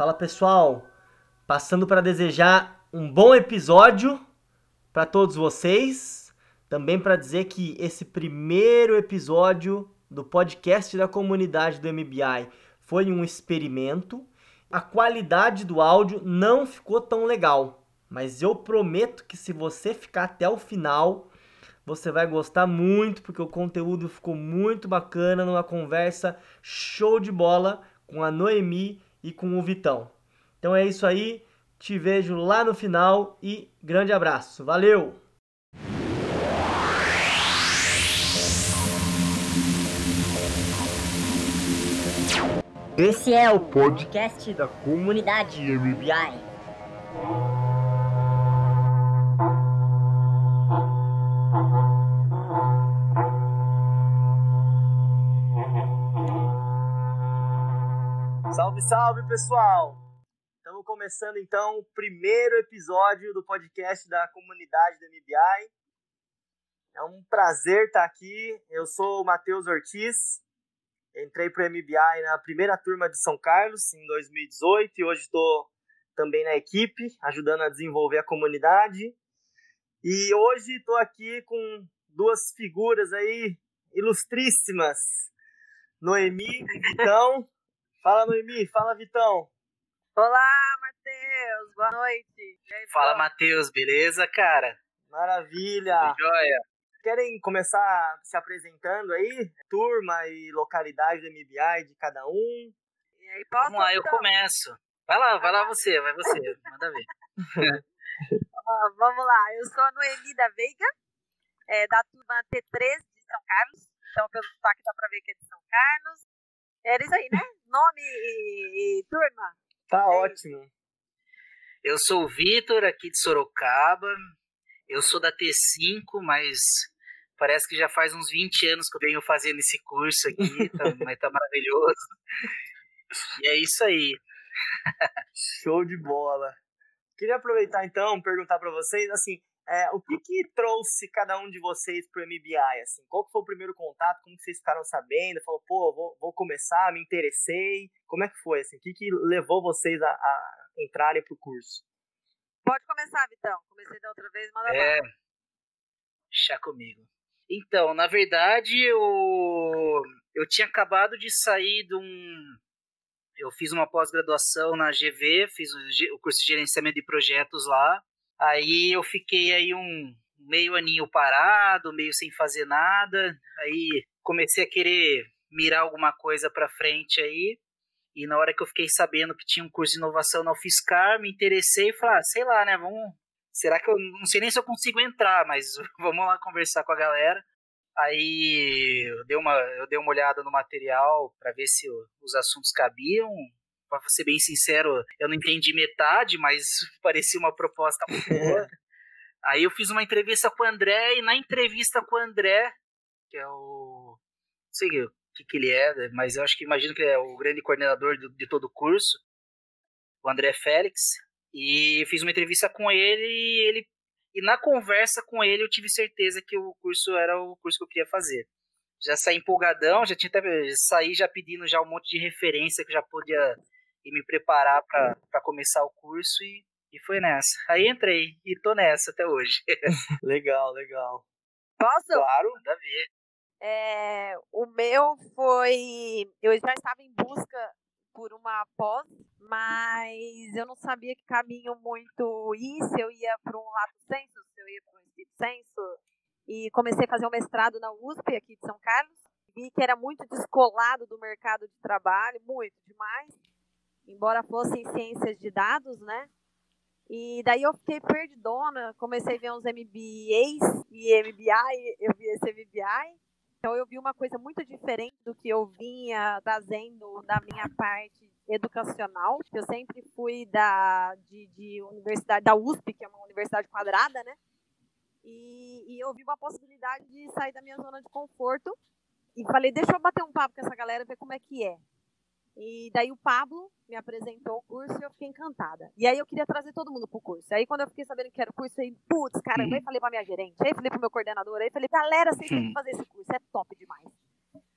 Fala pessoal, passando para desejar um bom episódio para todos vocês. Também para dizer que esse primeiro episódio do podcast da comunidade do MBI foi um experimento. A qualidade do áudio não ficou tão legal, mas eu prometo que se você ficar até o final, você vai gostar muito, porque o conteúdo ficou muito bacana numa conversa show de bola com a Noemi e com o Vitão. Então é isso aí, te vejo lá no final e grande abraço. Valeu! Esse é o podcast da comunidade MBI. Salve, salve pessoal! Estamos começando então o primeiro episódio do podcast da comunidade do MBI. É um prazer estar aqui. Eu sou o Matheus Ortiz. Entrei para o MBI na primeira turma de São Carlos em 2018 e hoje estou também na equipe, ajudando a desenvolver a comunidade. E hoje estou aqui com duas figuras aí ilustríssimas, Noemi e Vitão. Fala, Noemi. Fala, Vitão. Olá, Matheus. Boa noite. Aí, Fala, Matheus. Beleza, cara? Maravilha. Tudo jóia? Querem começar se apresentando aí? Turma e localidade do MBI de cada um. E aí, posso, Vamos lá, eu então? começo. Vai lá, vai lá você, vai você. Manda ver. Ó, vamos lá. Eu sou a Noemi da Veiga, é, da turma T3 de São Carlos. Então, pelo sotaque dá pra ver que é de São Carlos. Era isso aí, né? Nome e, e turma. Tá É ótimo. Eu sou o Vitor, aqui de Sorocaba. Eu sou da T5, mas parece que já faz uns 20 anos que eu venho fazendo esse curso aqui, tá, mas tá maravilhoso. E é isso aí. Show de bola. Queria aproveitar então, perguntar para vocês, assim, é, o que que trouxe cada um de vocês pro MBI, assim? Qual que foi o primeiro contato? Como que vocês ficaram sabendo? Falou, pô, vou, vou começar, me interessei. Como é que foi, assim? O que que levou vocês a, a entrarem pro curso? Pode começar, Vitão. Comecei da outra vez, manda É. lá. Chá comigo. Então, na verdade, eu, eu tinha acabado de sair de um. Eu fiz uma pós-graduação na GV, fiz o curso de gerenciamento de projetos lá. Aí eu fiquei aí um meio aninho parado, meio sem fazer nada. Aí comecei a querer mirar alguma coisa pra frente aí. E na hora que eu fiquei sabendo que tinha um curso de inovação na UFSCar, me interessei e falei, ah, sei lá, né, vamos, será que eu não sei nem se eu consigo entrar, mas vamos lá conversar com a galera. Aí eu dei uma, eu dei uma olhada no material para ver se os assuntos cabiam. Para ser bem sincero, eu não entendi metade, mas parecia uma proposta muito boa. Aí eu fiz uma entrevista com o André e na entrevista com o André, que é o não sei o que, que ele é, mas eu acho que imagino que ele é o grande coordenador do- de todo o curso, o André Félix. E fiz uma entrevista com ele e ele e na conversa com ele eu tive certeza que o curso era o curso que eu queria fazer. Já saí empolgadão, já tinha até saí já pedindo já um monte de referência que eu já podia ir me preparar para começar o curso e, e foi nessa. Aí entrei e tô nessa até hoje. Legal, legal. Posso? Claro. Manda ver. É, o meu foi. Eu já estava em busca por uma pós, mas eu não sabia que caminho muito ir, se eu ia para um lato senso, se eu ia para um espírito senso. E comecei a fazer um mestrado na USP, aqui de São Carlos. Vi que era muito descolado do mercado de trabalho, muito demais. Embora fosse em ciências de dados, né? E daí eu fiquei perdidona, comecei a ver uns MBAs e MBI, eu vi esse MBI. Então eu vi uma coisa muito diferente do que eu vinha trazendo da minha parte educacional. Eu sempre fui da de, de universidade da USP, que é uma universidade quadrada, né? E, e eu vi uma possibilidade de sair da minha zona de conforto e falei, deixa eu bater um papo com essa galera ver como é que é. E daí o Pablo me apresentou o curso e eu fiquei encantada. E aí eu queria trazer todo mundo pro curso. Aí quando eu fiquei sabendo que era o curso, eu falei, putz, caramba, aí falei pra minha gerente, aí falei pro meu coordenador, aí falei, galera, vocês têm que fazer esse curso, é top demais.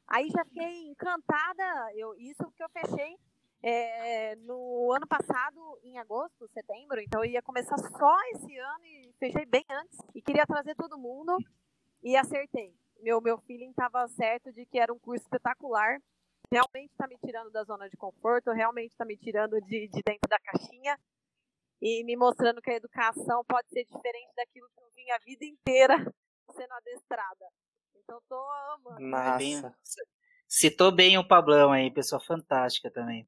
Aí já fiquei encantada, eu, isso que eu fechei é, no ano passado, em agosto, setembro, então eu ia começar só esse ano e fechei bem antes. E queria trazer todo mundo e acertei. Meu, meu feeling estava certo de que era um curso espetacular. Realmente está me tirando da zona de conforto, realmente está me tirando de, de dentro da caixinha e me mostrando que a educação pode ser diferente daquilo que eu vim a vida inteira sendo adestrada. Então tô amando. Massa. Citou bem o Pablão aí, pessoa fantástica também.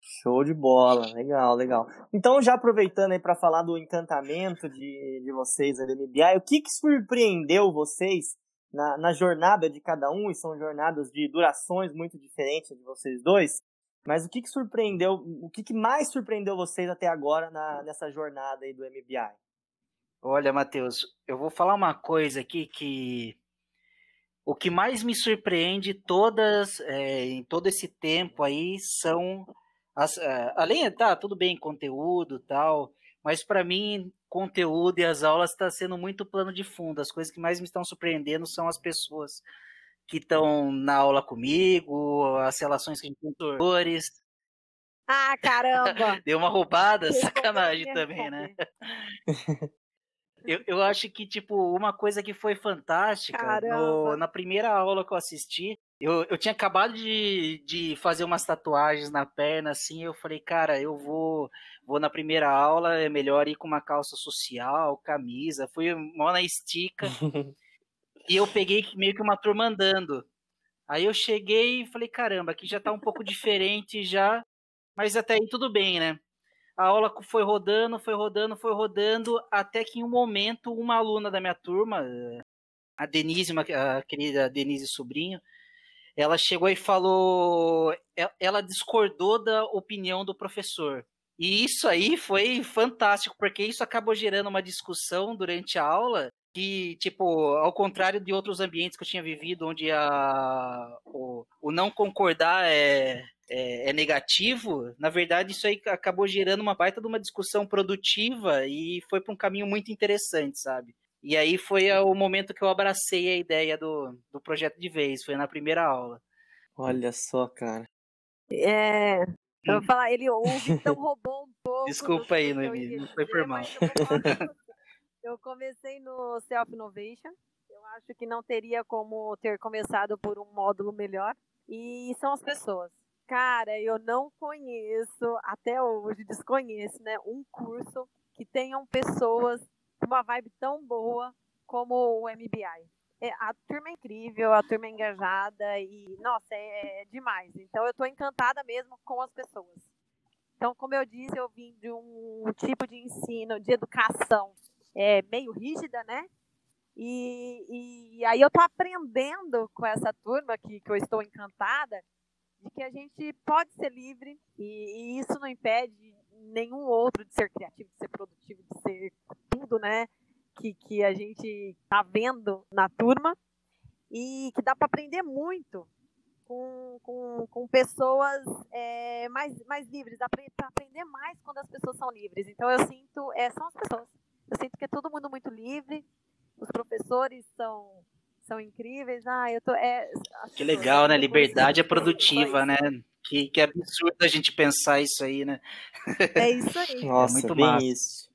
Show de bola, legal, legal. Então, já aproveitando aí para falar do encantamento de, de vocês ali do MBI, o que, que surpreendeu vocês na, na jornada de cada um, e são jornadas de durações muito diferentes de vocês dois, mas o que, que surpreendeu, o que, que mais surpreendeu vocês até agora na, nessa jornada aí do MBI? Olha, Matheus, eu vou falar uma coisa aqui que o que mais me surpreende todas é, em todo esse tempo aí são as, uh, além, tá, tudo bem, conteúdo tal, mas para mim, conteúdo e as aulas está sendo muito plano de fundo. As coisas que mais me estão surpreendendo são as pessoas que estão na aula comigo, as relações que a gente tem com os Ah, caramba! Deu uma roubada, sacanagem também, né? Eu, eu acho que, tipo, uma coisa que foi fantástica, no, na primeira aula que eu assisti, eu, eu tinha acabado de, de fazer umas tatuagens na perna, assim, eu falei, cara, eu vou, vou na primeira aula, é melhor ir com uma calça social, camisa, fui mó na estica, e eu peguei meio que uma turma andando. Aí eu cheguei e falei, caramba, aqui já tá um pouco diferente já, mas até aí tudo bem, né? A aula foi rodando, foi rodando, foi rodando, até que em um momento uma aluna da minha turma, a Denise, a querida Denise Sobrinho, ela chegou e falou, ela discordou da opinião do professor. E isso aí foi fantástico, porque isso acabou gerando uma discussão durante a aula que, tipo, ao contrário de outros ambientes que eu tinha vivido, onde a, o, o não concordar é, é, é, negativo, na verdade isso aí acabou gerando uma baita de uma discussão produtiva e foi para um caminho muito interessante, sabe? E aí foi o momento que eu abracei a ideia do, do projeto de vez, foi na primeira aula. Olha só, cara. É. Eu vou falar, ele ouve, então roubou um pouco. Desculpa aí, Noemi, não foi por mal. Eu comecei no Self Innovation. Eu acho que não teria como ter começado por um módulo melhor. E são as pessoas. Cara, eu não conheço, até hoje, desconheço, né? Um curso que tenham pessoas com uma vibe tão boa como o MBI. É, a turma é incrível, a turma é engajada e, nossa, é, é demais. Então, eu estou encantada mesmo com as pessoas. Então, como eu disse, eu vim de um tipo de ensino, de educação é, meio rígida, né? E, e aí eu estou aprendendo com essa turma que eu estou encantada de que a gente pode ser livre e, e, isso não impede nenhum outro de ser criativo, de ser produtivo, de ser tudo, né? Que, que a gente está vendo na turma e que dá para aprender muito com, com, com pessoas é, mais, mais livres, dá para aprender mais quando as pessoas são livres. Então eu sinto, é, são as pessoas. Eu sinto que é todo mundo muito livre, os professores são são incríveis. Ah, eu tô. É, que legal, né? Liberdade é produtiva, né? Que, que absurdo a gente pensar isso aí, né? É isso aí. Nossa, é muito bem massa. isso.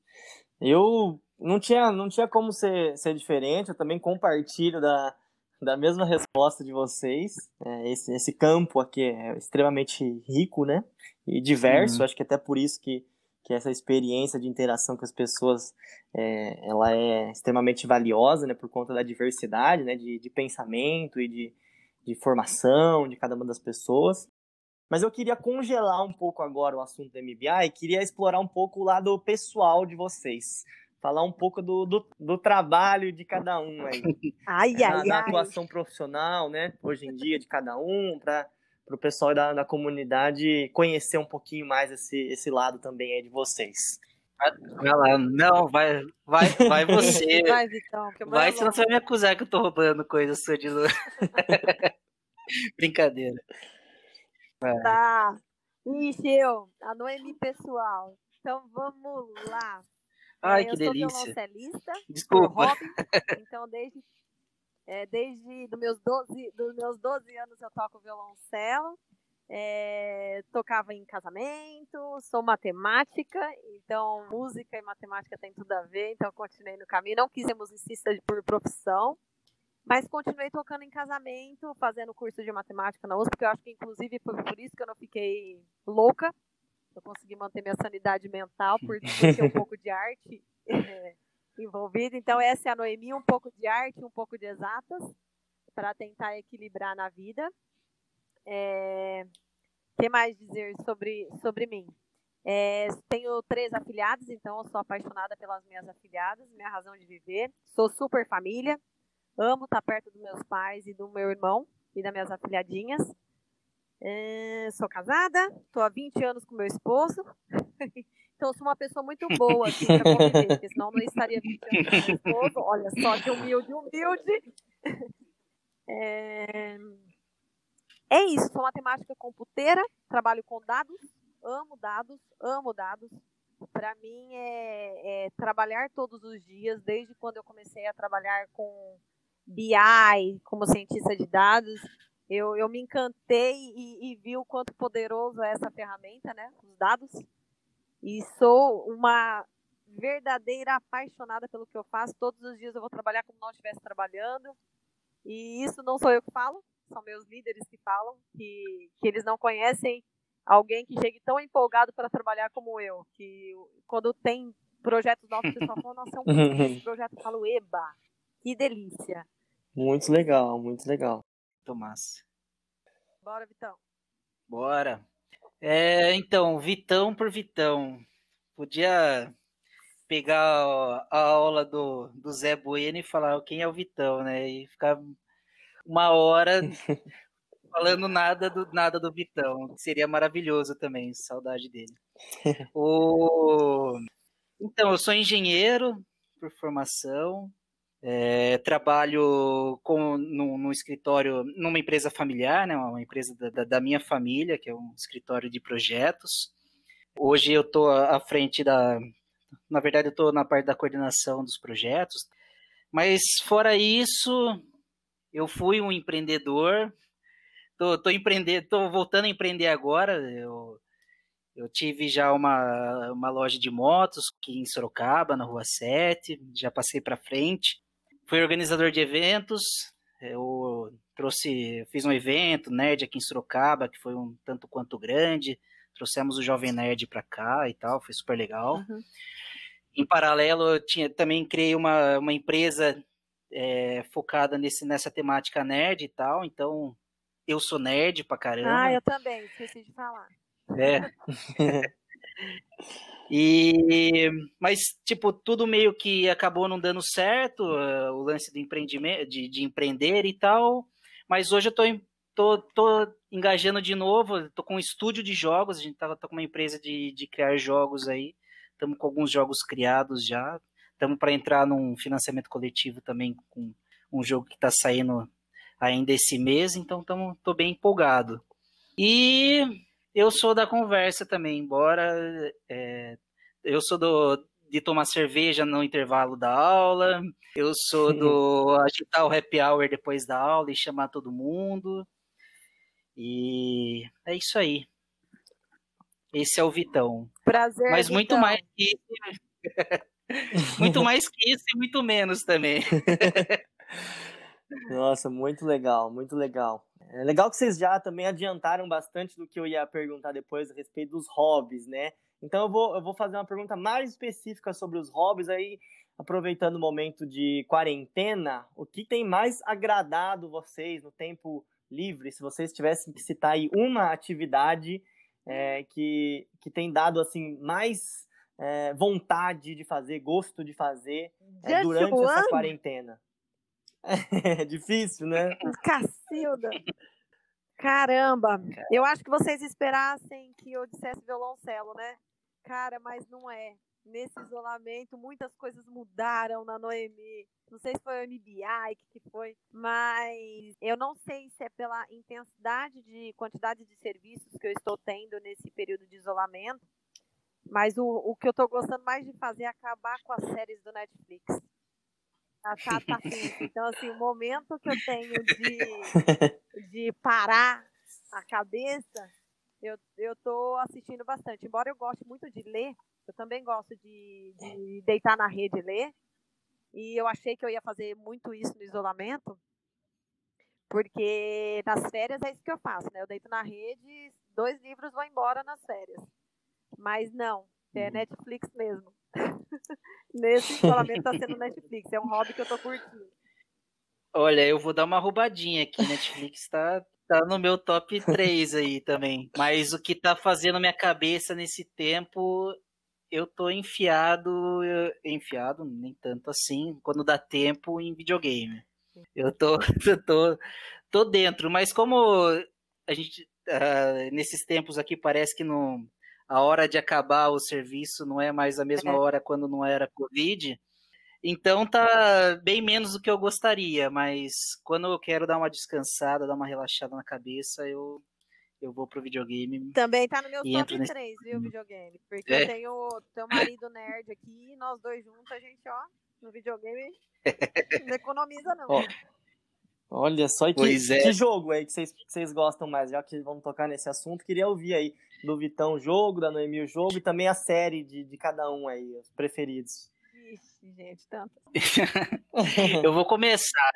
Eu não tinha, não tinha como ser, ser diferente, eu também compartilho da, da mesma resposta de vocês. É, esse, esse campo aqui é extremamente rico, né? E diverso, uhum. acho que até por isso que que essa experiência de interação com as pessoas é, ela é extremamente valiosa, né, por conta da diversidade, né, de, de pensamento e de, de formação de cada uma das pessoas. Mas eu queria congelar um pouco agora o assunto do MBA e queria explorar um pouco o lado pessoal de vocês. Falar um pouco do, do, do trabalho de cada um aí. Ai, na, ai, na ai. atuação profissional, né? Hoje em dia, de cada um, para para o pessoal da, da comunidade conhecer um pouquinho mais esse, esse lado também aí de vocês. Vai lá, não, vai, vai, vai você. Vai, Vitão. Vai, senão você vai me acusar que eu tô roubando coisas sua de Brincadeira. Vai. Tá. Ixi, eu, a Noemi pessoal. Então vamos lá. Ai, é, que eu delícia. Sou Desculpa. Hobby, então, desde é, desde dos meus, 12, dos meus 12 anos eu toco violoncelo. é, tocava em casamento, sou matemática, então música e matemática tem tudo a ver, então continuei no caminho. Não quis ser musicista por profissão, mas continuei tocando em casamento, fazendo curso de matemática na USP, porque eu acho que inclusive foi por isso que eu não fiquei louca. Eu consegui manter minha sanidade mental por ter um pouco de arte é, envolvida. Então essa é a Noemi, um pouco de arte, um pouco de exatas, para tentar equilibrar na vida. É, que mais dizer sobre, sobre mim? É, tenho três afilhados, então eu sou apaixonada pelas minhas afilhadas, minha razão de viver. Sou super família, amo estar perto dos meus pais e do meu irmão e das minhas afilhadinhas. É, sou casada, estou há 20 anos com meu esposo. então, sou uma pessoa muito boa aqui para senão não estaria 20 anos com meu esposo. Olha só que humilde, humilde. É, é isso, sou matemática computeira, trabalho com dados, amo dados, amo dados. Para mim é, é, trabalhar todos os dias, desde quando eu comecei a trabalhar com BI, como cientista de dados, eu, eu me encantei e, e vi o quanto poderoso é essa ferramenta, né, os dados. E sou uma verdadeira apaixonada pelo que eu faço. Todos os dias eu vou trabalhar como não estivesse trabalhando. E isso não sou eu que falo, são meus líderes que falam, que, que eles não conhecem alguém que chegue tão empolgado para trabalhar como eu, que quando tem projetos novos, o pessoal fala, nossa, é um projeto, eu falo, eba, que delícia. Muito legal, muito legal. Tomás. Bora, Vitão. Bora. É, então, Vitão por Vitão. Podia pegar a aula do, do Zé Bueno e falar quem é o Vitão, né? E ficar uma hora falando nada do nada do Vitão. Seria maravilhoso também, saudade dele. o... Então, eu sou engenheiro por formação, é, trabalho com, no, escritório, numa empresa familiar, né, uma empresa da, da, minha família, que é um escritório de projetos. Hoje eu estou à frente da. Na verdade, eu estou na parte da coordenação dos projetos. Mas, fora isso, eu fui um empreendedor, tô, tô, empreender, tô voltando a empreender agora. Eu, eu tive já uma, uma loja de motos aqui em Sorocaba, na Rua 7, já passei para frente. Fui organizador de eventos, eu trouxe, fiz um evento nerd aqui em Sorocaba, que foi um tanto quanto grande. Trouxemos o Jovem Nerd para cá e tal, foi super legal. Uhum. Em paralelo, eu tinha, também criei uma, uma empresa é, focada nesse, nessa temática nerd e tal, então eu sou nerd pra caramba. Ah, eu também, esqueci de falar. É. e mas tipo tudo meio que acabou não dando certo uh, o lance do empreendimento de, de, empreender e tal mas hoje eu tô, tô, tô engajando de novo tô com um estúdio de jogos a gente tava tô com uma empresa de, de criar jogos aí estamos com alguns jogos criados já Estamos para entrar num financiamento coletivo também com um jogo que está saindo ainda esse mês, então estou bem empolgado. E eu sou da conversa também, embora é, eu sou do, de tomar cerveja no intervalo da aula, eu sou do agitar o happy hour depois da aula e chamar todo mundo. E é isso aí. Esse é o Vitão. Prazer. Mas muito Vitão. mais que muito mais que isso e muito menos também. Nossa, muito legal, muito legal. É legal que vocês já também adiantaram bastante do que eu ia perguntar depois a respeito dos hobbies, né? Então eu vou, eu vou fazer uma pergunta mais específica sobre os hobbies aí, aproveitando o momento de quarentena, o que tem mais agradado vocês no tempo livre? Se vocês tivessem que citar aí uma atividade é, que, que tem dado assim mais é, vontade de fazer, gosto de fazer é, durante essa quarentena? É difícil, né? Cacilda! Caramba! Eu acho que vocês esperassem que eu dissesse violoncelo, né? Cara, mas não é. Nesse isolamento, muitas coisas mudaram na Noemi. Não sei se foi o MBI, que, que foi, mas eu não sei se é pela intensidade de quantidade de serviços que eu estou tendo nesse período de isolamento, mas o, o que eu tô gostando mais de fazer é acabar com as séries do Netflix. Tá, tá, tá Então, assim, o momento que eu tenho de, de parar a cabeça, eu, eu tô assistindo bastante. Embora eu goste muito de ler, eu também gosto de, de deitar na rede e ler. E eu achei que eu ia fazer muito isso no isolamento, porque nas férias é isso que eu faço, né? Eu deito na rede, dois livros vão embora nas férias. Mas não, é Netflix mesmo. Nesse isolamento tá sendo Netflix, é um hobby que eu tô curtindo. Olha, eu vou dar uma roubadinha aqui. Netflix tá, tá no meu top 3 aí também. Mas o que tá fazendo minha cabeça nesse tempo, eu tô enfiado, enfiado, nem tanto assim, quando dá tempo em videogame. Eu tô, eu tô, tô dentro, mas como a gente, uh, nesses tempos aqui, parece que não, a hora de acabar o serviço não é mais a mesma é. hora quando não era Covid, então tá bem menos do que eu gostaria, mas quando eu quero dar uma descansada, dar uma relaxada na cabeça, eu eu vou pro videogame. Também tá no meu top 3, viu, videogame? Porque é. eu tenho teu marido nerd aqui, e nós dois juntos, a gente, ó, no videogame não economiza não. Ó, olha só, e que, é. que jogo aí que vocês, que vocês gostam mais? Já que vamos tocar nesse assunto, queria ouvir aí do Vitão o jogo, da Noemi o jogo e também a série de, de cada um aí, os preferidos. Ixi, gente, tanto. eu vou começar.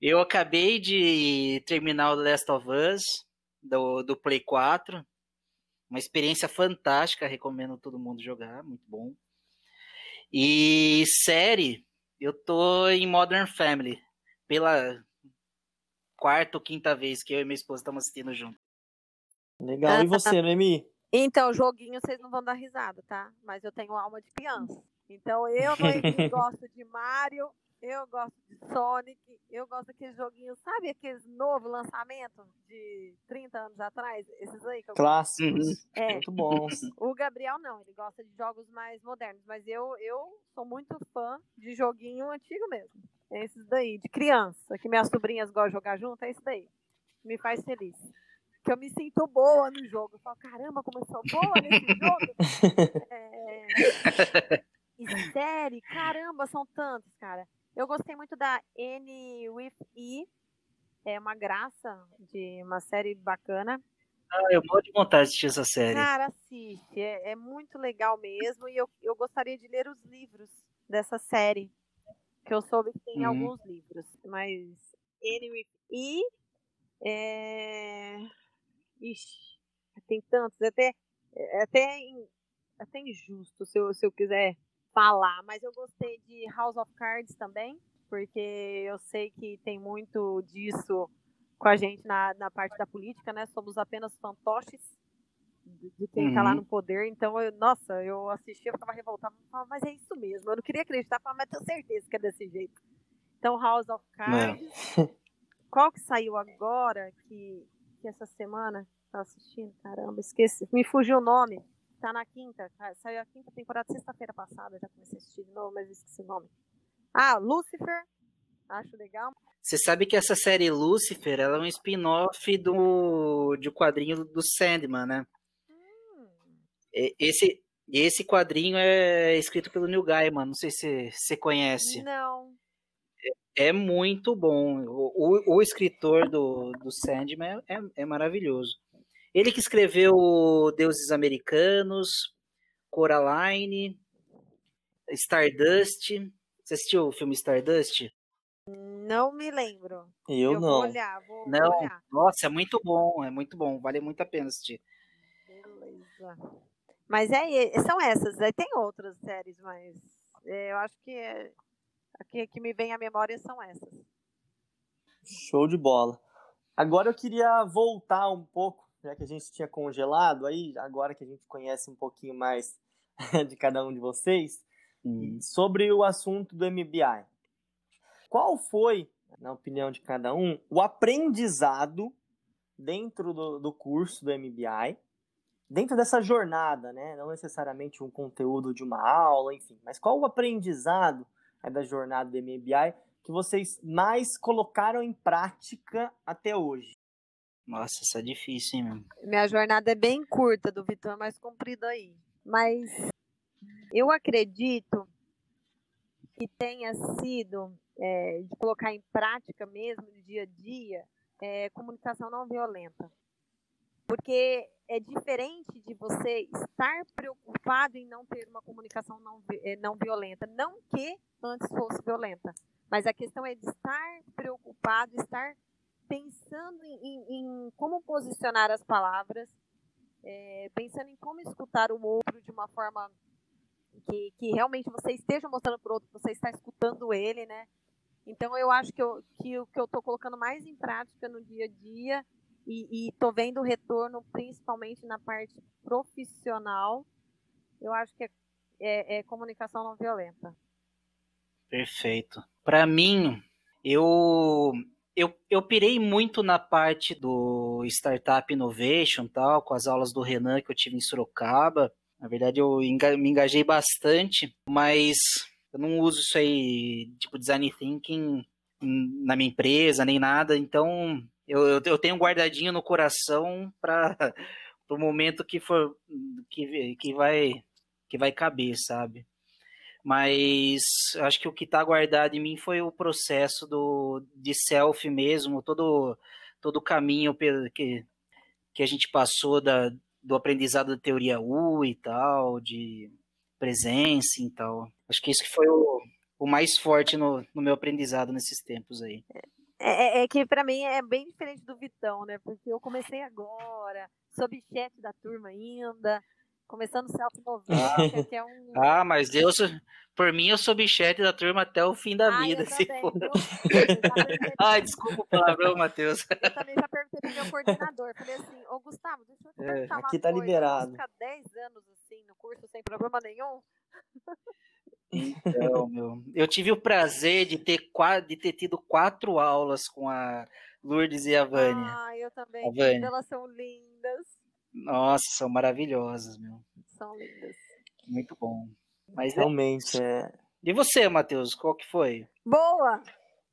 Eu acabei de terminar o Last of Us do, do Play 4. Uma experiência fantástica, recomendo todo mundo jogar, muito bom. E série, eu tô em Modern Family, pela quarta ou quinta vez que eu e minha esposa estamos assistindo junto. Legal. E você, Noemi? Então, joguinho vocês não vão dar risada, tá? Mas eu tenho alma de criança. Então eu, gosto de Mario, eu gosto de Sonic, eu gosto daqueles joguinhos, sabe aqueles novos lançamentos de 30 anos atrás? Esses aí que eu Clássicos. É. Muito bons. O Gabriel não, ele gosta de jogos mais modernos, mas eu, eu sou muito fã de joguinho antigo mesmo. É esses daí, de criança, que minhas sobrinhas gostam de jogar junto, é isso daí. Me faz feliz. Que eu me sinto boa no jogo. Eu falo, caramba, como eu sou boa nesse jogo. é... E série, caramba, são tantos, cara. Eu gostei muito da N with E. É uma graça de uma série bacana. Ah, eu morro de vontade de assistir essa série. Cara, assiste. É, é, muito legal mesmo. E eu, eu gostaria de ler os livros dessa série. Que eu soube que tem uhum. alguns livros. Mas N with E. É... Ixi, tem tantos. É até, é até, até injusto se eu, se eu quiser falar, mas eu gostei de House of Cards também, porque eu sei que tem muito disso com a gente na, na parte da política, né? Somos apenas fantoches de quem está uhum. lá no poder. Então, eu, nossa, eu assistia, eu ficava revoltada, falava, mas é isso mesmo. Eu não queria acreditar, falava, mas tenho certeza que é desse jeito. Então, House of Cards. Qual que saiu agora que, que essa semana? Tá assistindo? Caramba, esqueci. Me fugiu o nome. Tá na quinta. Saiu a quinta temporada sexta-feira passada. Já comecei a assistir de novo, mas esqueci o nome. Ah, Lucifer. Acho legal. Você sabe que essa série Lucifer ela é um spin-off do de quadrinho do Sandman, né? Hum. Esse, esse quadrinho é escrito pelo Neil Gaiman. Não sei se você conhece. Não. É, é muito bom. O, o, o, escritor do, do Sandman é, é maravilhoso. Ele que escreveu Deuses Americanos, Coraline, Stardust. Você assistiu o filme Stardust? Não me lembro. Eu, Eu não. Vou olhar, vou, não. Olhar. Nossa, é muito bom, é muito bom. Vale muito a pena assistir. Beleza. Mas é, são essas. Aí tem outras séries, mas é, eu acho que é, a que me vem à memória são essas. Show de bola. Agora eu queria voltar um pouco já que a gente tinha congelado aí, agora que a gente conhece um pouquinho mais de cada um de vocês, uhum. sobre o assunto do MBI. Qual foi, na opinião de cada um, o aprendizado dentro do, do curso do MBI, dentro dessa jornada, né? Não necessariamente um conteúdo de uma aula, enfim, mas qual o aprendizado é, da jornada do MBI que vocês mais colocaram em prática até hoje? Nossa, isso é difícil, hein, meu? Minha jornada é bem curta, do Vitor é mais comprida aí. Mas eu acredito que tenha sido é, de colocar em prática mesmo no dia a dia é, comunicação não violenta. Porque é diferente de você estar preocupado em não ter uma comunicação não, é, não violenta. Não que antes fosse violenta, mas a questão é de estar preocupado, estar pensando em, em, em como posicionar as palavras, é, pensando em como escutar o outro de uma forma que, que realmente você esteja mostrando para o outro que você está escutando ele, né? Então eu acho que, eu, que o que eu estou colocando mais em prática no dia a dia e estou vendo retorno principalmente na parte profissional, eu acho que é, é, é comunicação não violenta. Perfeito. Para mim, eu, eu, eu pirei muito na parte do Startup Innovation, tal, com as aulas do Renan que eu tive em Sorocaba. Na verdade, eu me engajei bastante, mas eu não uso isso aí, tipo, design thinking na minha empresa, nem nada. Então, eu, eu, eu tenho guardadinho no coração para o momento que for que, que vai que vai caber, sabe? Mas acho que o que está guardado em mim foi o processo do de self mesmo, todo todo o caminho que, que a gente passou da, do aprendizado da teoria U e tal, de presença e tal. Acho que isso que foi o, o mais forte no, no meu aprendizado nesses tempos aí. É, é, é que para mim é bem diferente do Vitão, né? Porque eu comecei agora, sob chat da turma ainda, começando self ah. que é um. Ah, mas eu, por mim, eu sou bichete da turma até o fim da vida, se for. Ai, desculpa o palavrão, Matheus. Eu também já perguntei pro meu coordenador. Falei assim, ô Gustavo, deixa eu te é, perguntar é, Aqui tá coisa. liberado. Ficar 10 anos assim no curso sem problema nenhum? Então, meu, eu tive o prazer de ter, de ter tido quatro aulas com a Lourdes e a Vânia. Ah, eu também. A Vânia. Elas são lindas. Nossa, são maravilhosas, meu. São lindas. Muito bom. Mas é realmente é. E você, Matheus, qual que foi? Boa!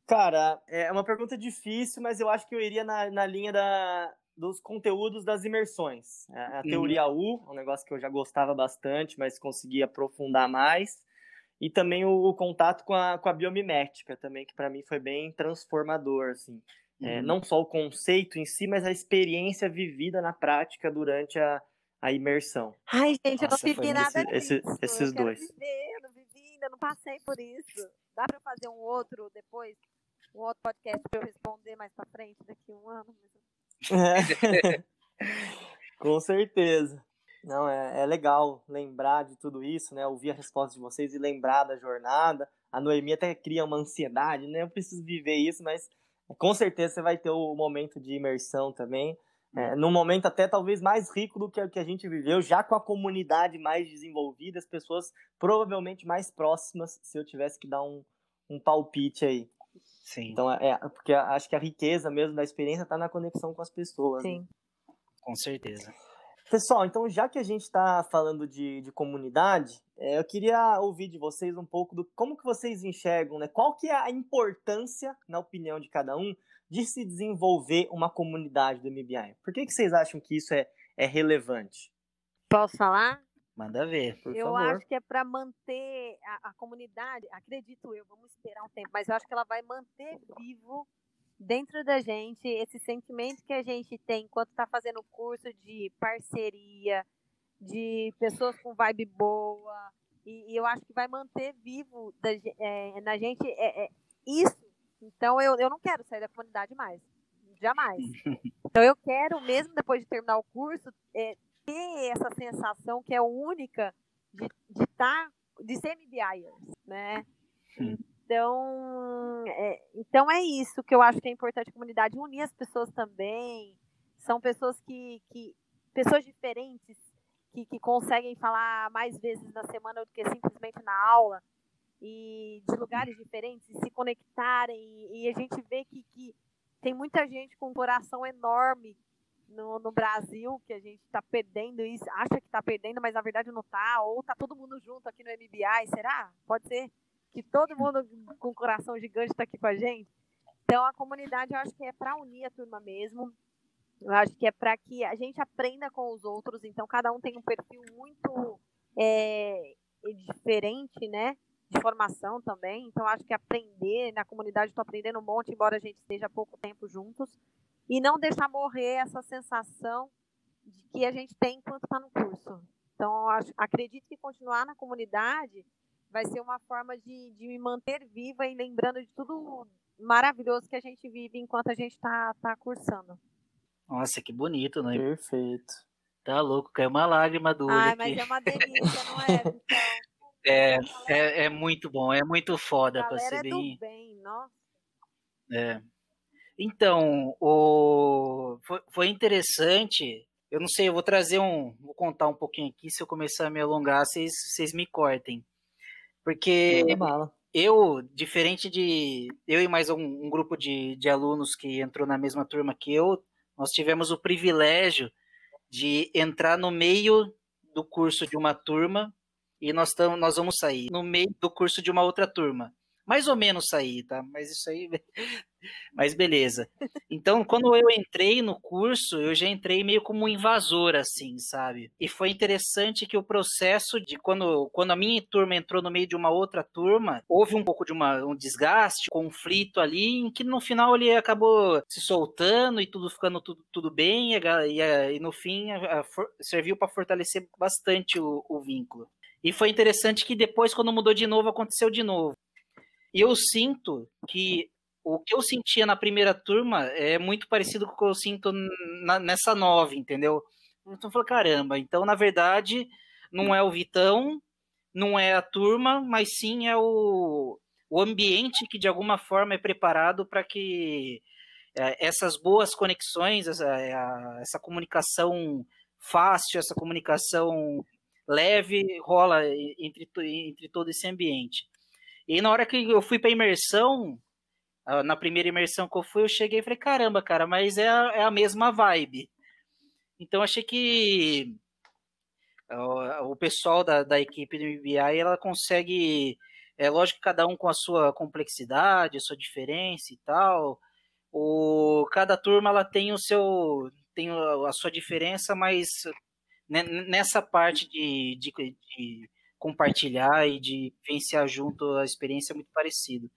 Cara, é uma pergunta difícil, mas eu acho que eu iria na, na linha da, dos conteúdos das imersões. A, a uhum. teoria U, um negócio que eu já gostava bastante, mas consegui aprofundar mais. E também o, o contato com a, com a biomimética também, que para mim foi bem transformador, assim. É, uhum. É, não só o conceito em si, mas a experiência vivida na prática durante a, a imersão. Ai, gente, Nossa, eu não vivi nada esse, disso. Esses eu dois. Viver, eu não vivi ainda, não passei por isso. Dá para fazer um outro depois? Um outro podcast para eu responder mais para frente, daqui a um ano? É. Com certeza. Não, é, é legal lembrar de tudo isso, né? Ouvir a resposta de vocês e lembrar da jornada. A Noemi até cria uma ansiedade, né? Eu preciso viver isso, mas com certeza você vai ter o momento de imersão também. É, num momento até talvez mais rico do que o que a gente viveu, já com a comunidade mais desenvolvida, as pessoas provavelmente mais próximas, se eu tivesse que dar um, um palpite aí. Sim. Então, é, é porque acho que a riqueza mesmo da experiência está na conexão com as pessoas. Né? Sim. Né? Com certeza. Pessoal, então já que a gente está falando de, de comunidade, é, eu queria ouvir de vocês um pouco do como que vocês enxergam, né? Qual que é a importância, na opinião de cada um, de se desenvolver uma comunidade do MBI? Por que, que vocês acham que isso é, é relevante? Posso falar? Manda ver, por eu favor. acho que é para manter a, a, comunidade, acredito eu, vamos esperar um tempo, mas eu acho que ela vai manter vivo dentro da gente esse sentimento que a gente tem enquanto está fazendo o curso de parceria, de pessoas com vibe boa, e, e eu acho que vai manter vivo da, é, na gente é, é, isso. Então eu, eu não quero sair da comunidade mais, jamais. Então eu quero, mesmo depois de terminar o curso, é, ter essa sensação que é única de estar, de, tá, de ser MBIers, né? Então é, então é isso que eu acho que é importante a comunidade, unir as pessoas também. São pessoas que, que pessoas diferentes que, que conseguem falar mais vezes na semana do que simplesmente na aula e de lugares diferentes e se conectarem e, e a gente vê que, que tem muita gente com um coração enorme no, no Brasil que a gente está perdendo isso, acha que está perdendo, mas na verdade não está, ou está todo mundo junto aqui no MBI, será? Pode ser que todo mundo com coração gigante está aqui com a gente. Então a comunidade eu acho que é para unir a turma mesmo. Eu acho que é para que a gente aprenda com os outros. Então cada um tem um perfil muito é, diferente, né? De formação também. Então acho que aprender na comunidade estou aprendendo um monte, embora a gente esteja há pouco tempo juntos. e não deixar morrer essa sensação de que a gente tem enquanto está no curso. Então, acho, acredito que continuar na comunidade vai ser uma forma de, de me manter viva e lembrando de tudo maravilhoso que a gente vive enquanto a gente está tá cursando. Nossa, que bonito, né? Perfeito. Tá louco, caiu uma lágrima do Ai, aqui. mas é uma delícia, não é? Então, É, é, é muito bom, é muito foda a pra galera ser é bem. do bem, nossa. É. Então, o... foi, foi interessante. Eu não sei, eu vou trazer um. Vou contar um pouquinho aqui. Se eu começar a me alongar, vocês, vocês me cortem. Porque eu, diferente de. Eu e mais um, um grupo de, de alunos que entrou na mesma turma que eu, nós tivemos o privilégio de entrar no meio do curso de uma turma e nós, tamo, nós vamos sair no meio do curso de uma outra turma. Mais ou menos sair, tá? Mas isso aí. Mas beleza. Então, quando eu entrei no curso, eu já entrei meio como um invasor, assim, sabe? E foi interessante que o processo de quando, quando a minha turma entrou no meio de uma outra turma, houve um pouco de uma, um desgaste, conflito ali, em que no final ele acabou se soltando e tudo ficando tudo, tudo bem, e, e e no fim a- a for- serviu para fortalecer bastante o, o vínculo. E foi interessante que depois, quando mudou de novo, aconteceu de novo. E eu sinto que o que eu sentia na primeira turma é muito parecido com o que eu sinto na- nessa nova, entendeu? Então eu falei, caramba, então na verdade não é o Vitão, não é a turma, mas sim é o, o ambiente que de alguma forma é preparado para que é, essas boas conexões, essa, a- essa comunicação fácil, essa comunicação leve rola entre, entre todo esse ambiente. E na hora que eu fui para imersão, ah, na primeira imersão que eu fui, eu cheguei e falei, caramba, cara, mas é a, é a mesma vibe. Então achei que ah, o pessoal da, da equipe do MBI, ela consegue, é lógico que cada um com a sua complexidade, a sua diferença e tal, o, cada turma ela tem o seu, tem a sua diferença, mas ne- nessa parte de, de, de compartilhar e de vivenciar junto a experiência é muito parecido.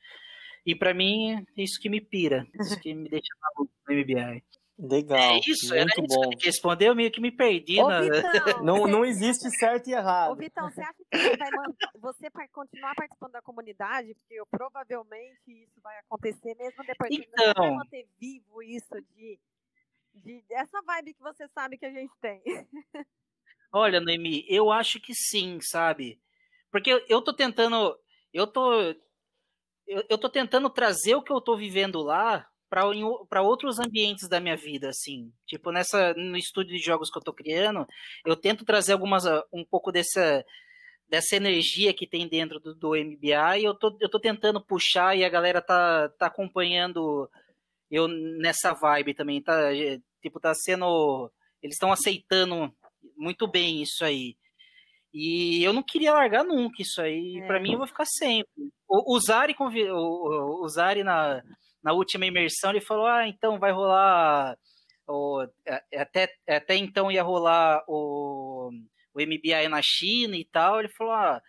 E para mim, é isso que me pira, isso que me deixa maluco no MBI. Legal. É isso, era muito isso que bom. que responder, eu meio que me perdi. Ô, na... Vitão, Não, você- não existe certo e Ô, errado. Vitão, você acha que você vai, man- você vai continuar participando da comunidade? Porque eu, provavelmente isso vai acontecer mesmo depois. Você vai Então. manter vivo isso de, de essa vibe que você sabe que a gente tem. Olha, Noemi, eu acho que sim, sabe? Porque eu, tô tentando. Eu tô. Eu, eu tô tentando trazer o que eu tô vivendo lá para outros ambientes da minha vida, assim. Tipo, nessa, no estúdio de jogos que eu tô criando, eu tento trazer algumas. ah, um pouco dessa, dessa energia que tem dentro do, do MBA e eu tô, eu tô tentando puxar e a galera tá, tá acompanhando eu nessa vibe também. Tá, eh, tipo, tá sendo. Eles estão aceitando muito bem isso aí. E eu não queria largar nunca isso aí. É. Pra mim, eu vou ficar sempre. O, o Zari, convi- o, o- Zari na, na última imersão, ele falou: Ah, então vai rolar. O, é- até, até então ia rolar o, o MBI na China e tal. Ele falou: Ah,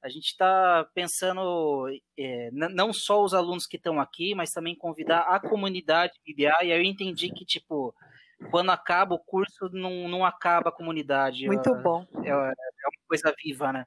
a gente está pensando é, não só os alunos que estão aqui, mas também convidar a comunidade MBI. E aí eu entendi que, tipo, quando acaba o curso, não, não acaba a comunidade. Muito É- bom. é, é uma coisa viva, né?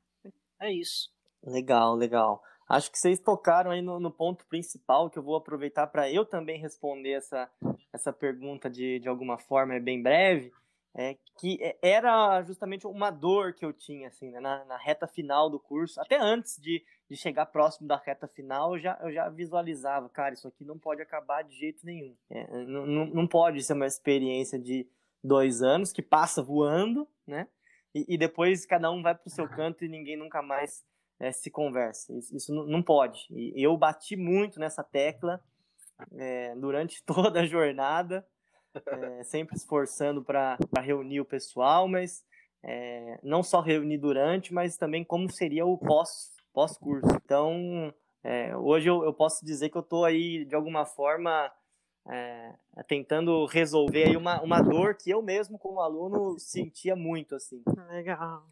É isso. Legal, legal. Acho que vocês tocaram aí no, no ponto principal que eu vou aproveitar para eu também responder essa, essa pergunta de, de alguma forma, é bem breve, é que era justamente uma dor que eu tinha assim, né, na, na reta final do curso, até antes de, de chegar próximo da reta final, eu já, eu já visualizava, cara, isso aqui não pode acabar de jeito nenhum. É, não, não não pode ser uma experiência de dois anos que passa voando, né? E, e depois cada um vai para o seu canto e ninguém nunca mais é, se conversa. Isso, isso não, não pode. E eu bati muito nessa tecla é, durante toda a jornada, é, sempre esforçando para reunir o pessoal, mas é, não só reunir durante, mas também como seria o pós, pós-curso. Então, é, hoje eu, eu posso dizer que eu estou aí, de alguma forma, é, tentando resolver aí uma, uma dor que eu mesmo, como aluno, sentia muito, assim Legal.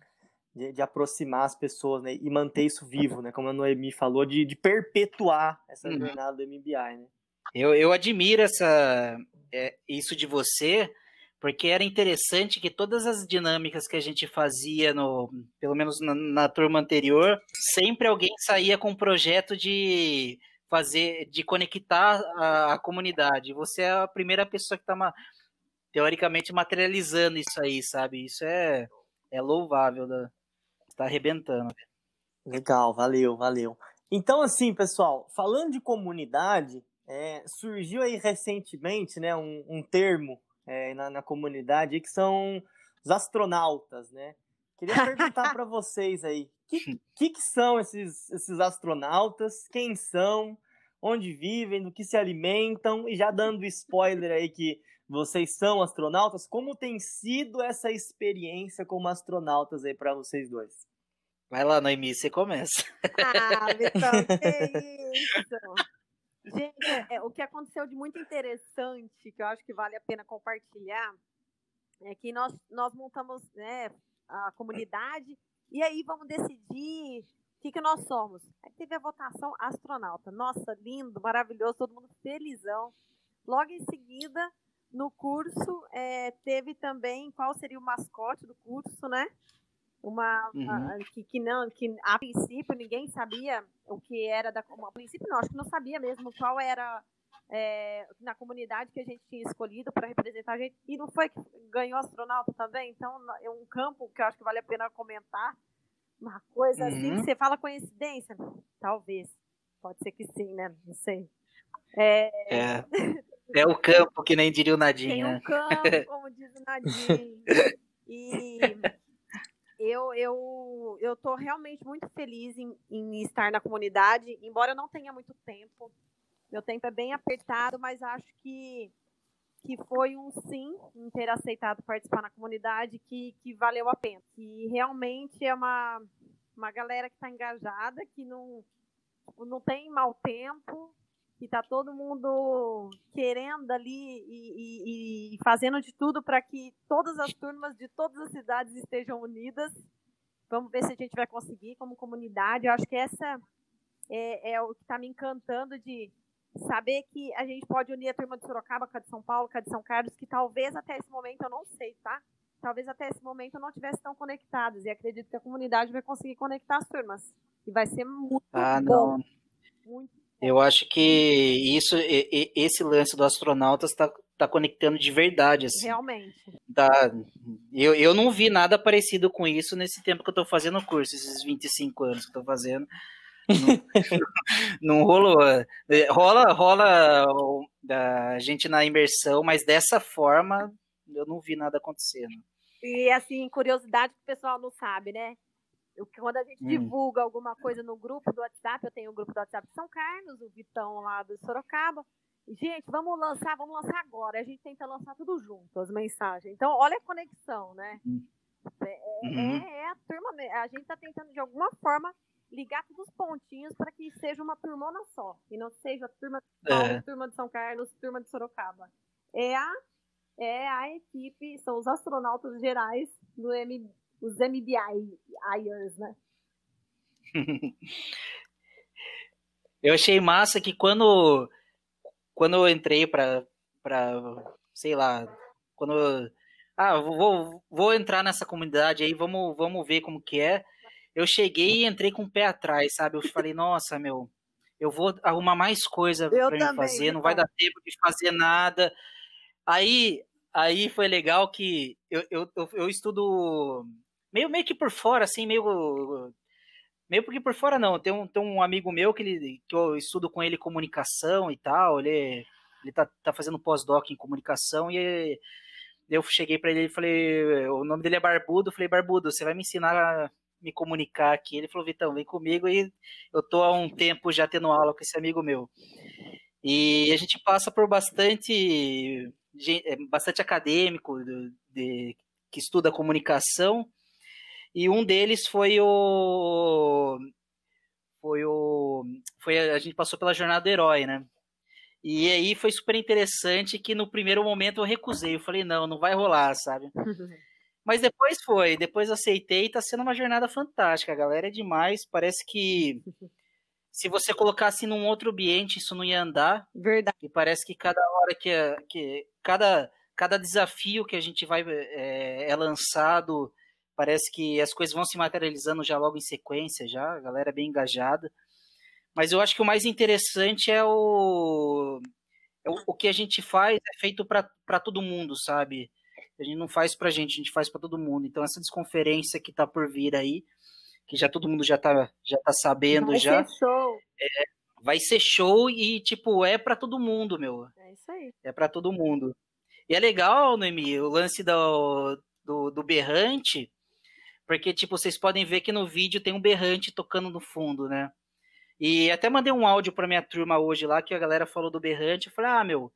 de, de aproximar as pessoas, né? E manter isso vivo, né? Como a Noemi falou, de, de perpetuar essa Uhum. jornada do MBI, né? Eu, eu admiro essa, é, isso de você, porque era interessante que todas as dinâmicas que a gente fazia, no, pelo menos na, na turma anterior, sempre alguém saía com um projeto de fazer, de conectar a, a comunidade. Você é a primeira pessoa que está teoricamente materializando isso aí, sabe? Isso é, é louvável, da, tá arrebentando. Legal, valeu, valeu. Então, assim, pessoal, falando de comunidade, é, surgiu aí recentemente né, um, um termo é, na, na, comunidade que são os astronautas, né? Queria perguntar para vocês aí, o que, que, que, são esses, esses astronautas? Quem são? Onde vivem? Do que se alimentam? E já dando spoiler aí que vocês são astronautas, como tem sido essa experiência como astronautas aí para vocês dois? Vai lá, Noemi, você começa. Ah, Vitão, que isso! Gente, é, é, o que aconteceu de muito interessante, que eu acho que vale a pena compartilhar, é que nós, nós montamos né, a comunidade e aí vamos decidir o que, que nós somos. Aí teve a votação astronauta. Nossa, lindo, maravilhoso, todo mundo felizão. Logo em seguida, no curso, é, teve também qual seria o mascote do curso, né? Uma, uhum. que, que não que a princípio ninguém sabia o que era da a princípio não acho que não sabia mesmo qual era é, na comunidade que a gente tinha escolhido para representar a gente e não foi que ganhou astronauta também então é um campo que eu acho que vale a pena comentar uma coisa assim uhum. assim que você fala coincidência talvez pode ser que sim né não sei é, é. é o campo que nem diria o Nadinho Tem um né? campo como diz o Nadinho e eu eu eu tô realmente muito feliz em, em, estar na comunidade, embora eu não tenha muito tempo. Meu tempo é bem apertado, mas acho que que foi um sim em ter aceitado participar na comunidade que, que valeu a pena. Que realmente é uma, uma galera que está engajada, que não, não tem mau tempo, que está todo mundo querendo ali e, e, e fazendo de tudo para que todas as turmas de todas as cidades estejam unidas. Vamos ver se a gente vai conseguir como comunidade. Eu acho que essa é, é o que está me encantando de saber que a gente pode unir a turma de Sorocaba com a de São Paulo, com a de São Carlos, que talvez até esse momento eu não sei, tá? Talvez até esse momento eu não tivesse tão conectadas. E acredito que a comunidade vai conseguir conectar as turmas. E vai ser muito ah, bom. Não. Muito eu acho que isso, esse lance do astronautas está tá conectando de verdade, assim. Realmente. Tá, eu, eu não vi nada parecido com isso nesse tempo que eu estou fazendo o curso, esses 25 anos que eu tô fazendo. Não, não rolou. É, rola, rola a gente na imersão, mas dessa forma eu não vi nada acontecendo. E assim, curiosidade que o pessoal não sabe, né? Quando a gente hum. divulga alguma coisa no grupo do WhatsApp, eu tenho um grupo do WhatsApp de São Carlos, o Vitão lá do Sorocaba. Gente, vamos lançar, vamos lançar agora. A gente tenta lançar tudo junto, as mensagens. Então, olha a conexão, né? Hum. É, é, uhum. é, é a turma, a gente está tentando de alguma forma ligar todos os pontinhos para que seja uma turmona só. E não seja a turma de São Paulo, é. turma de São Carlos, turma de Sorocaba. É a, é a equipe, são os astronautas gerais do M, os MBIers, né? eu achei massa que quando quando eu entrei para sei lá, quando ah, vou, vou entrar nessa comunidade aí, vamos vamos ver como que é. Eu cheguei e entrei com o pé atrás, sabe? Eu falei, nossa, meu, eu vou arrumar mais coisa para mim fazer, não vai dar tempo de fazer nada. Aí, aí foi legal que eu, eu, eu, eu estudo meio, meio que por fora, assim, meio. Meio porque por fora não. Tem um, tem um amigo meu que, ele, que eu estudo com ele comunicação e tal. Ele, ele tá, tá fazendo pós-doc em comunicação e eu cheguei para ele e falei, o nome dele é Barbudo, eu falei, Barbudo, você vai me ensinar a me comunicar aqui? Ele falou, Vitão, vem comigo e eu tô há um tempo já tendo aula com esse amigo meu. E a gente passa por bastante, é, bastante acadêmico de, de que estuda comunicação e um deles foi o. Foi o. Foi a, a gente passou pela jornada do herói, né? E aí foi super interessante que no primeiro momento eu recusei. Eu falei, não, não vai rolar, sabe? Mas depois foi, depois aceitei e tá sendo uma jornada fantástica. A galera é demais. Parece que se você colocasse num outro ambiente, isso não ia andar. Verdade. E parece que cada hora que, que cada, cada desafio que a gente vai é, é lançado, parece que as coisas vão se materializando já logo em sequência, já, a galera é bem engajada. Mas eu acho que o mais interessante é o, é o, o que a gente faz é feito para todo mundo, sabe? A gente não faz pra gente, a gente faz para todo mundo. Então essa desconferência que tá por vir aí, que já todo mundo já tá, já tá sabendo Vai já. ser show. É, vai ser show e, tipo, é para todo mundo, meu. É isso aí. É para todo mundo. E é legal, Noemi, o lance do, do, do berrante, porque, tipo, vocês podem ver que no vídeo tem um berrante tocando no fundo, né? E até mandei um áudio pra minha turma hoje lá, que a galera falou do berrante. Eu falei, ah, meu,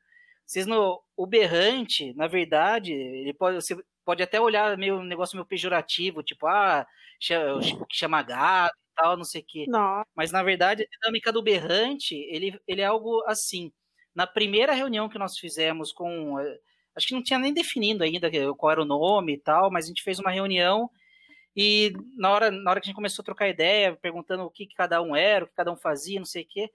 vocês no. O berrante, na verdade, ele pode. Você pode até olhar meio um negócio meio pejorativo, tipo, ah, chama, que chama gado e tal, não sei o quê. Nossa. Mas na verdade, a dinâmica do berrante, ele, ele é algo assim. Na primeira reunião que nós fizemos com. eh, Acho que não tinha nem definido ainda qual era o nome e tal, mas a gente fez uma reunião e na hora, na hora que a gente começou a trocar ideia, perguntando o que, que cada um era, o que cada um fazia, não sei o quê,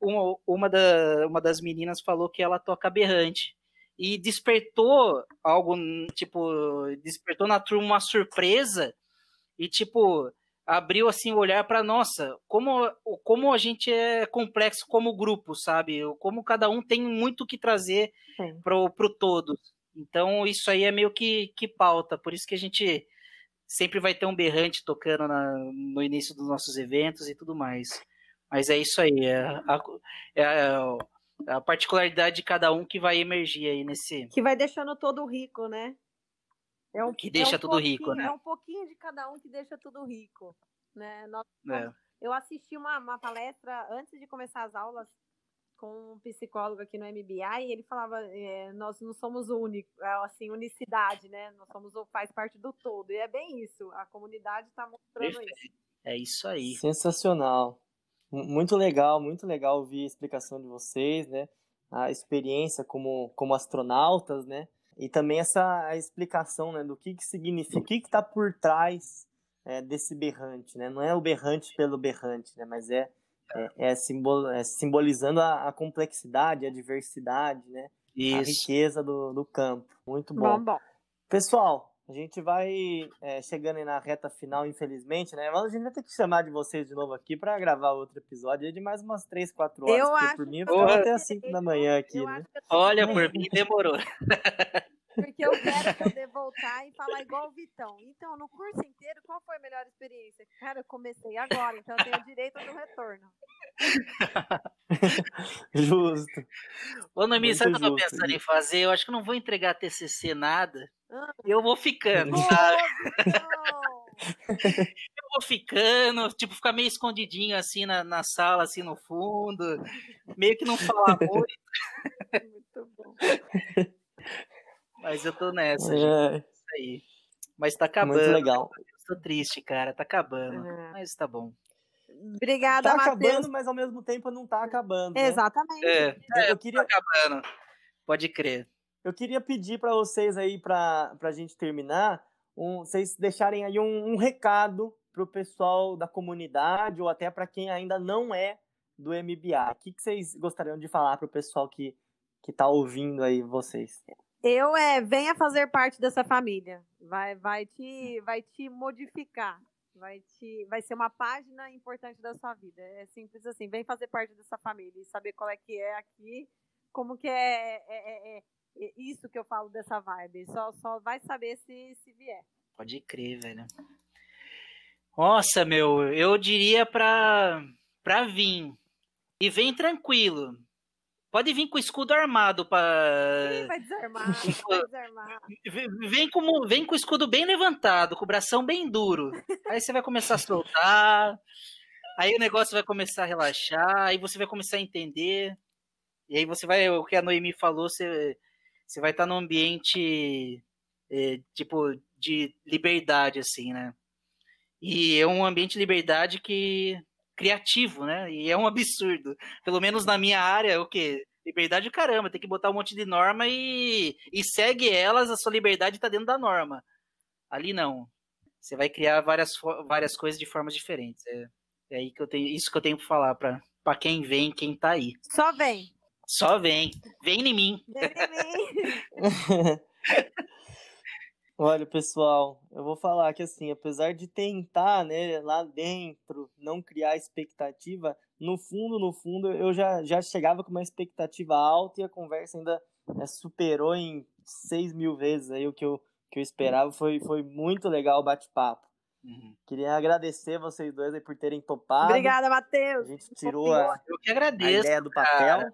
uma, uma, da, uma das meninas falou que ela toca berrante. E despertou algo, tipo, despertou na turma uma surpresa e, tipo, abriu assim o olhar para nossa, como como a gente é complexo como grupo, sabe? Como cada um tem muito o que trazer pro, pro todo. Então isso aí é meio que, que pauta, por isso que a gente sempre vai ter um berrante tocando na, no início dos nossos eventos e tudo mais. Mas é isso aí, é a, é a, é a particularidade de cada um que vai emergir aí nesse. Que vai deixando todo rico, né? É um, Que deixa um tudo rico, né? É um pouquinho de cada um que deixa tudo rico. Né? Nós- É. Eu assisti uma, uma palestra antes de começar as aulas com um psicólogo aqui no MBI e ele falava é, nós não somos únicos, assim, unicidade, né? Nós somos faz parte do todo. E é bem isso. A comunidade está mostrando isso. Perfeito. É isso aí. Sensacional. Muito legal, muito legal ouvir a explicação de vocês, né? A experiência como, como astronautas, né? E também essa explicação, né, do que que significa, o que que tá por trás é, desse berrante, né? Não é o berrante pelo berrante, né? Mas é, é, é simbol, é simbolizando a, a complexidade, a diversidade, né? A Isso. riqueza do, do campo. Muito Bom, bom. Pessoal, a gente vai é, chegando aí na reta final, infelizmente, né? Mas a gente vai ter que chamar de vocês de novo aqui para gravar outro episódio de mais umas 3, 4 horas. Eu porque acho por mim, eu até as 5 da manhã aqui, né? Olha, por mim demorou. Porque eu quero poder voltar e falar igual o Vitão. Então, no curso inteiro, qual foi a melhor experiência? Cara, eu comecei agora, então eu tenho direito do retorno. Justo. Ô, Noemi, Muito sabe o que eu tô pensando em fazer? Eu acho que não vou entregar TCC nada. Ah. Eu vou ficando, Pô, sabe? Eu vou ficando, tipo, ficar meio escondidinho assim na, na sala, assim no fundo. Meio que não falar muito, Muito bom. Mas eu tô nessa, gente. É, Isso aí. Mas tá acabando. muito legal. Eu tô triste, cara. Tá acabando. É. Mas tá bom. Obrigada, Tá Matheus. acabando, mas ao mesmo tempo não tá acabando. né? Exatamente. É, Eu, eu tá queria, acabando. Pode crer. eu queria pedir para vocês aí, para a gente terminar, um, vocês deixarem aí um, um recado pro pessoal da comunidade ou até para quem ainda não é do MBA. O que, que vocês gostariam de falar pro pessoal que, que tá ouvindo aí vocês? Eu é, venha fazer parte dessa família. Vai, vai te, vai te modificar. Vai te, vai ser uma página importante da sua vida. É simples assim. Vem fazer parte dessa família e saber qual é que é aqui, como que é, é, é- é- é isso que eu falo dessa vibe. Só, só vai saber se, se vier. Pode crer, velho. Nossa, meu, eu diria pra, pra vir. E vem tranquilo. Pode vir com o escudo armado pra. vai desarmar, vai desarmar. Vem- Vem com, vem com o escudo bem levantado, com o bração bem duro. Aí você vai começar a soltar. Aí o negócio vai começar a relaxar. Aí você vai começar a entender. E aí você vai, o que a Noemi falou, você, você vai estar num ambiente é, tipo de liberdade, assim, né? E é um ambiente de liberdade que criativo, né? E é um absurdo. Pelo menos na minha área, o quê? Liberdade caramba, tem que botar um monte de norma e, e segue elas, a sua liberdade tá dentro da norma. Ali não. Você vai criar várias, várias coisas de formas diferentes. É, É aí que eu tenho, isso que eu tenho pra falar pra, pra quem vem, quem tá aí. Só vem. Só vem. Vem em mim. Vem em mim. Olha, pessoal, eu vou falar que assim, apesar de tentar, né, lá dentro, não criar expectativa, no fundo, no fundo, eu já, já chegava com uma expectativa alta e a conversa ainda é, superou em seis mil vezes aí o que eu, que eu esperava. Foi, foi muito legal o bate-papo. Uhum. Queria agradecer vocês dois aí por terem topado. Obrigada, A Matheus. gente tirou a, Eu que a agradeço. ideia do papel.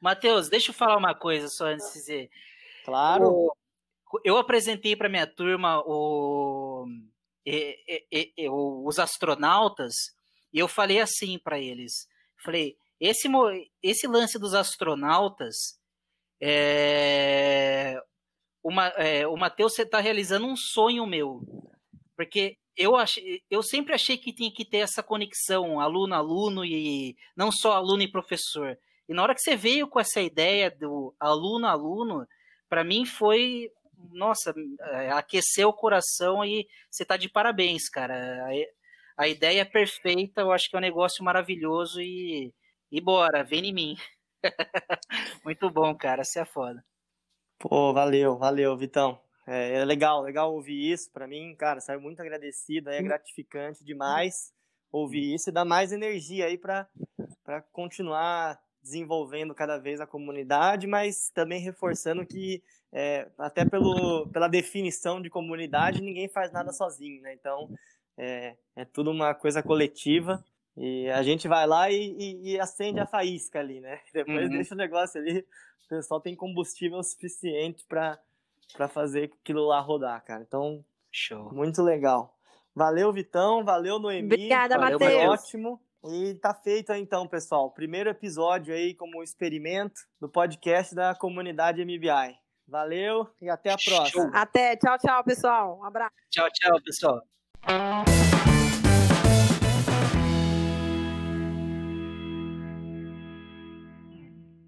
Matheus, deixa eu falar uma coisa só antes de dizer. claro. O- eu apresentei para minha turma o, e- e- e- os astronautas e eu falei assim para eles, falei esse esse lance dos astronautas é, uma, é, o Matheus você está realizando um sonho meu. Porque eu achei, eu sempre achei que tinha que ter essa conexão aluno aluno e não só aluno e professor. E na hora que você veio com essa ideia do aluno aluno para mim foi nossa, é, aqueceu o coração e você tá de parabéns, cara. A, a ideia é perfeita, eu acho que é um negócio maravilhoso e, e bora, vem em mim. Muito bom, cara, você é foda. Pô, valeu, valeu, Vitão. É, é legal, legal ouvir isso pra mim, cara, saiu muito agradecido, é gratificante demais ouvir isso e dá mais energia aí para continuar desenvolvendo cada vez a comunidade, mas também reforçando que é, até pelo, pela definição de comunidade ninguém faz nada sozinho, né? Então é, é tudo uma coisa coletiva e a gente vai lá e, e- e acende a faísca ali, né? Depois Uhum. deixa o negócio ali, o pessoal tem combustível suficiente para para fazer aquilo lá rodar, cara. Então Show. muito legal. Valeu, Vitão. Valeu, Noemi. Obrigada, Valeu, Matheus. Foi ótimo. E tá feito aí, então, pessoal. Primeiro episódio aí como experimento do podcast da comunidade MBI. Valeu e até a próxima. Até. Tchau, tchau, pessoal. Um abraço. Tchau, tchau, pessoal.